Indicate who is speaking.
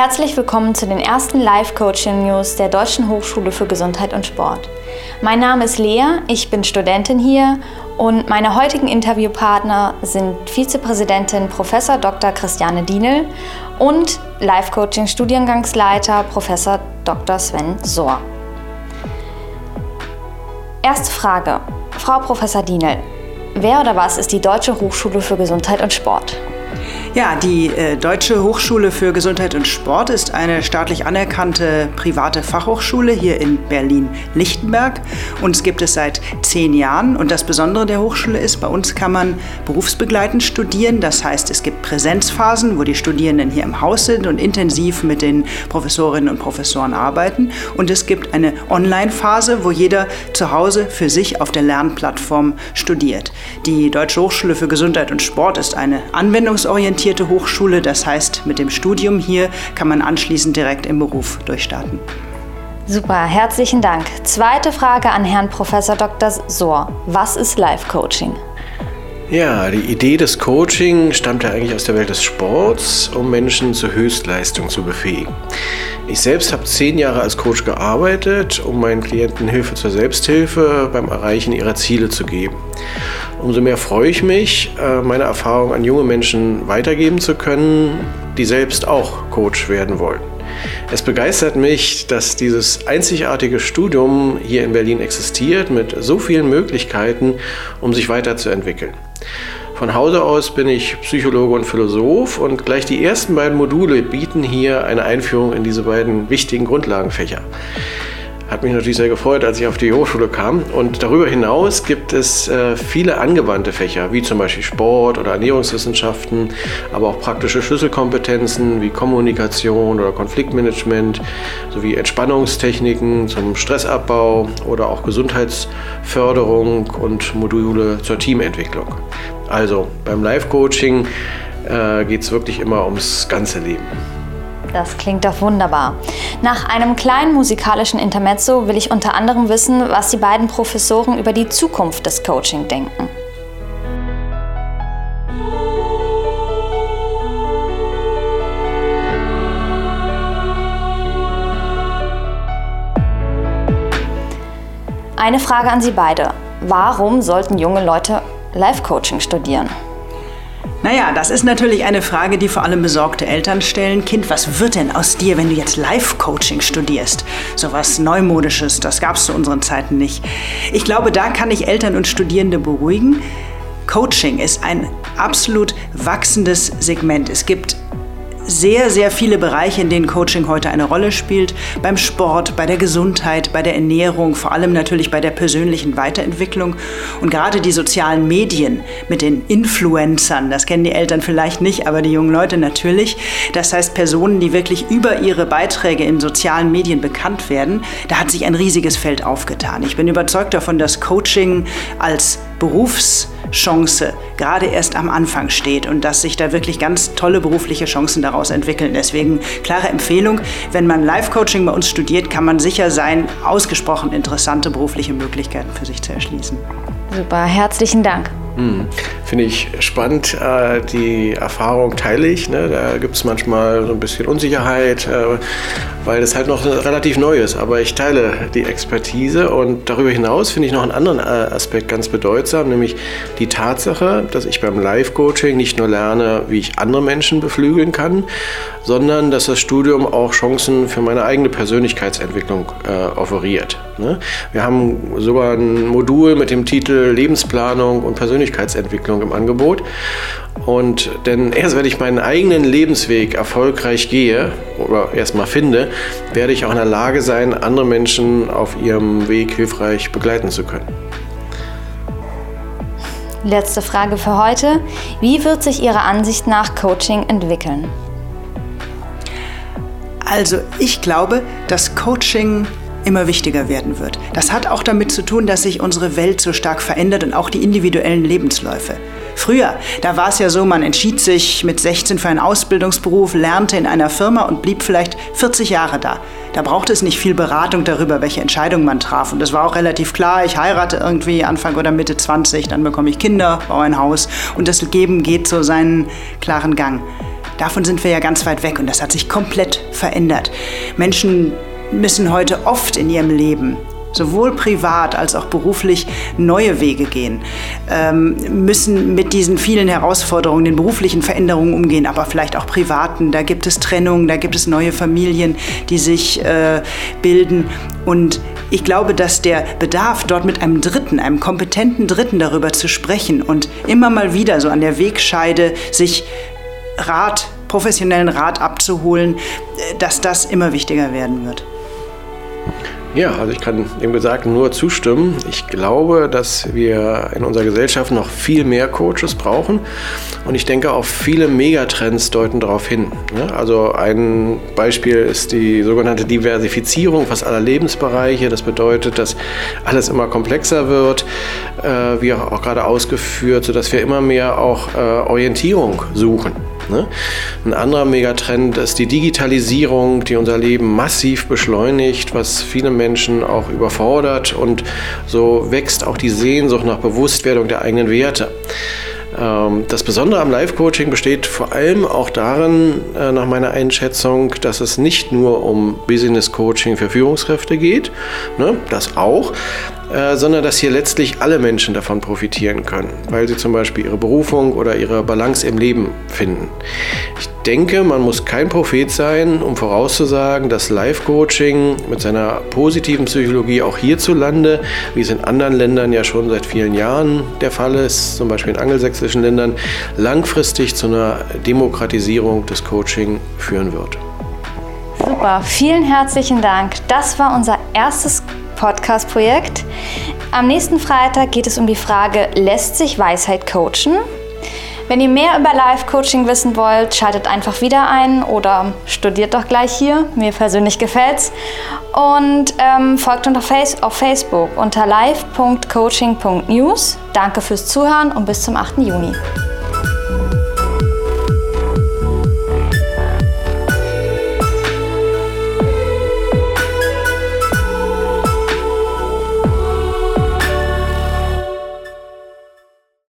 Speaker 1: Herzlich willkommen zu den ersten Live-Coaching-News der Deutschen Hochschule für Gesundheit und Sport. Mein Name ist Lea, ich bin Studentin hier und meine heutigen Interviewpartner sind Vizepräsidentin Prof. Dr. Christiane Dienel und Live-Coaching-Studiengangsleiter Prof. Dr. Sven Sohr. Erste Frage. Frau Prof. Dienel, wer oder was ist die Deutsche Hochschule für Gesundheit und Sport?
Speaker 2: Ja, die äh, Deutsche Hochschule für Gesundheit und Sport ist eine staatlich anerkannte private Fachhochschule hier in Berlin-Lichtenberg. Uns gibt es seit zehn Jahren. Und das Besondere der Hochschule ist, bei uns kann man berufsbegleitend studieren. Das heißt, es gibt Präsenzphasen, wo die Studierenden hier im Haus sind und intensiv mit den Professorinnen und Professoren arbeiten. Und es gibt eine Online-Phase, wo jeder zu Hause für sich auf der Lernplattform studiert. Die Deutsche Hochschule für Gesundheit und Sport ist eine anwendungsorientierte orientierte Hochschule. Das heißt, mit dem Studium hier kann man anschließend direkt im Beruf durchstarten.
Speaker 1: Super, herzlichen Dank. Zweite Frage an Herrn Prof. Dr. Sohr. Was ist Life Coaching?
Speaker 3: Ja, die Idee des Coaching stammt ja eigentlich aus der Welt des Sports, um Menschen zur Höchstleistung zu befähigen. Ich selbst habe zehn Jahre als Coach gearbeitet, um meinen Klienten Hilfe zur Selbsthilfe beim Erreichen ihrer Ziele zu geben. Umso mehr freue ich mich, äh, meine Erfahrung an junge Menschen weitergeben zu können, die selbst auch Coach werden wollen. Es begeistert mich, dass dieses einzigartige Studium hier in Berlin existiert mit so vielen Möglichkeiten, um sich weiterzuentwickeln. Von Hause aus bin ich Psychologe und Philosoph und gleich die ersten beiden Module bieten hier eine Einführung in diese beiden wichtigen Grundlagenfächer. Hat mich natürlich sehr gefreut, als ich auf die Hochschule kam. Und darüber hinaus gibt es äh, viele angewandte Fächer, wie zum Beispiel Sport oder Ernährungswissenschaften, aber auch praktische Schlüsselkompetenzen wie Kommunikation oder Konfliktmanagement, sowie Entspannungstechniken zum Stressabbau oder auch Gesundheitsförderung und Module zur Teamentwicklung. Also beim Live-Coaching äh, geht es wirklich immer ums ganze Leben.
Speaker 1: Das klingt doch wunderbar. Nach einem kleinen musikalischen Intermezzo will ich unter anderem wissen, was die beiden Professoren über die Zukunft des Coaching denken. Eine Frage an Sie beide. Warum sollten junge Leute Life-Coaching studieren?
Speaker 2: Naja, das ist natürlich eine Frage, die vor allem besorgte Eltern stellen. Kind, was wird denn aus dir, wenn du jetzt Life-Coaching studierst? So was Neumodisches, das gab es zu unseren Zeiten nicht. Ich glaube, da kann ich Eltern und Studierende beruhigen. Coaching ist ein absolut wachsendes Segment. Es gibt sehr, sehr viele Bereiche, in denen Coaching heute eine Rolle spielt. Beim Sport, bei der Gesundheit, bei der Ernährung, vor allem natürlich bei der persönlichen Weiterentwicklung. Und gerade die sozialen Medien mit den Influencern, das kennen die Eltern vielleicht nicht, aber die jungen Leute natürlich. Das heißt Personen, die wirklich über ihre Beiträge in sozialen Medien bekannt werden. Da hat sich ein riesiges Feld aufgetan. Ich bin überzeugt davon, dass Coaching als Berufschance gerade erst am Anfang steht und dass sich da wirklich ganz tolle berufliche Chancen daraus entwickeln. Deswegen klare Empfehlung, wenn man Live-Coaching bei uns studiert, kann man sicher sein, ausgesprochen interessante berufliche Möglichkeiten für sich zu erschließen.
Speaker 1: Super, herzlichen Dank.
Speaker 3: Hm. Finde ich spannend. Äh, die Erfahrung teile ich. Ne? Da gibt es manchmal so ein bisschen Unsicherheit, äh, weil das halt noch relativ neu ist. Aber ich teile die Expertise und darüber hinaus finde ich noch einen anderen äh, Aspekt ganz bedeutsam, nämlich die Tatsache, dass ich beim Live-Coaching nicht nur lerne, wie ich andere Menschen beflügeln kann, sondern dass das Studium auch Chancen für meine eigene Persönlichkeitsentwicklung äh, offeriert. Ne? Wir haben sogar ein Modul mit dem Titel Lebensplanung und Persönlichkeitsentwicklung im Angebot. Und denn erst wenn ich meinen eigenen Lebensweg erfolgreich gehe oder erstmal finde, werde ich auch in der Lage sein, andere Menschen auf ihrem Weg hilfreich begleiten zu können.
Speaker 1: Letzte Frage für heute. Wie wird sich Ihrer Ansicht nach Coaching entwickeln?
Speaker 2: Also ich glaube, dass Coaching immer wichtiger werden wird. Das hat auch damit zu tun, dass sich unsere Welt so stark verändert und auch die individuellen Lebensläufe. Früher, da war es ja so, man entschied sich mit 16 für einen Ausbildungsberuf, lernte in einer Firma und blieb vielleicht 40 Jahre da. Da brauchte es nicht viel Beratung darüber, welche Entscheidung man traf. Und das war auch relativ klar, ich heirate irgendwie Anfang oder Mitte 20, dann bekomme ich Kinder, baue ein Haus und das Leben geht so seinen klaren Gang. Davon sind wir ja ganz weit weg und das hat sich komplett verändert. Menschen müssen heute oft in ihrem Leben sowohl privat als auch beruflich neue Wege gehen, ähm, müssen mit diesen vielen Herausforderungen, den beruflichen Veränderungen umgehen, aber vielleicht auch privaten. Da gibt es Trennungen, da gibt es neue Familien, die sich äh, bilden. Und ich glaube, dass der Bedarf, dort mit einem Dritten, einem kompetenten Dritten darüber zu sprechen und immer mal wieder so an der Wegscheide sich Rat, professionellen Rat abzuholen, äh, dass das immer wichtiger werden wird.
Speaker 3: Ja, also ich kann dem Gesagten nur zustimmen. Ich glaube, dass wir in unserer Gesellschaft noch viel mehr Coaches brauchen. Und ich denke, auch viele Megatrends deuten darauf hin. Also ein Beispiel ist die sogenannte Diversifizierung fast aller Lebensbereiche. Das bedeutet, dass alles immer komplexer wird, äh, wie auch gerade ausgeführt, sodass wir immer mehr auch äh, Orientierung suchen. Ne? Ein anderer Megatrend ist die Digitalisierung, die unser Leben massiv beschleunigt, was viele Menschen auch überfordert und so wächst auch die Sehnsucht nach Bewusstwerdung der eigenen Werte. Ähm, das Besondere am Live-Coaching besteht vor allem auch darin, äh, nach meiner Einschätzung, dass es nicht nur um Business-Coaching für Führungskräfte geht, ne, das auch, äh, sondern dass hier letztlich alle Menschen davon profitieren können, weil sie zum Beispiel ihre Berufung oder ihre Balance im Leben finden. Ich denke, man muss kein Prophet sein, um vorauszusagen, dass Life-Coaching mit seiner positiven Psychologie auch hierzulande, wie es in anderen Ländern ja schon seit vielen Jahren der Fall ist, zum Beispiel in angelsächsischen Ländern, langfristig zu einer Demokratisierung des Coaching führen wird.
Speaker 1: Super, vielen herzlichen Dank. Das war unser erstes Podcast-Projekt. Am nächsten Freitag geht es um die Frage, lässt sich Weisheit coachen? Wenn ihr mehr über Live-Coaching wissen wollt, schaltet einfach wieder ein oder studiert doch gleich hier. Mir persönlich gefällt's. Und ähm, folgt uns auf, Face auf Facebook unter live.coaching.news. Danke fürs Zuhören und bis zum 8. Juni.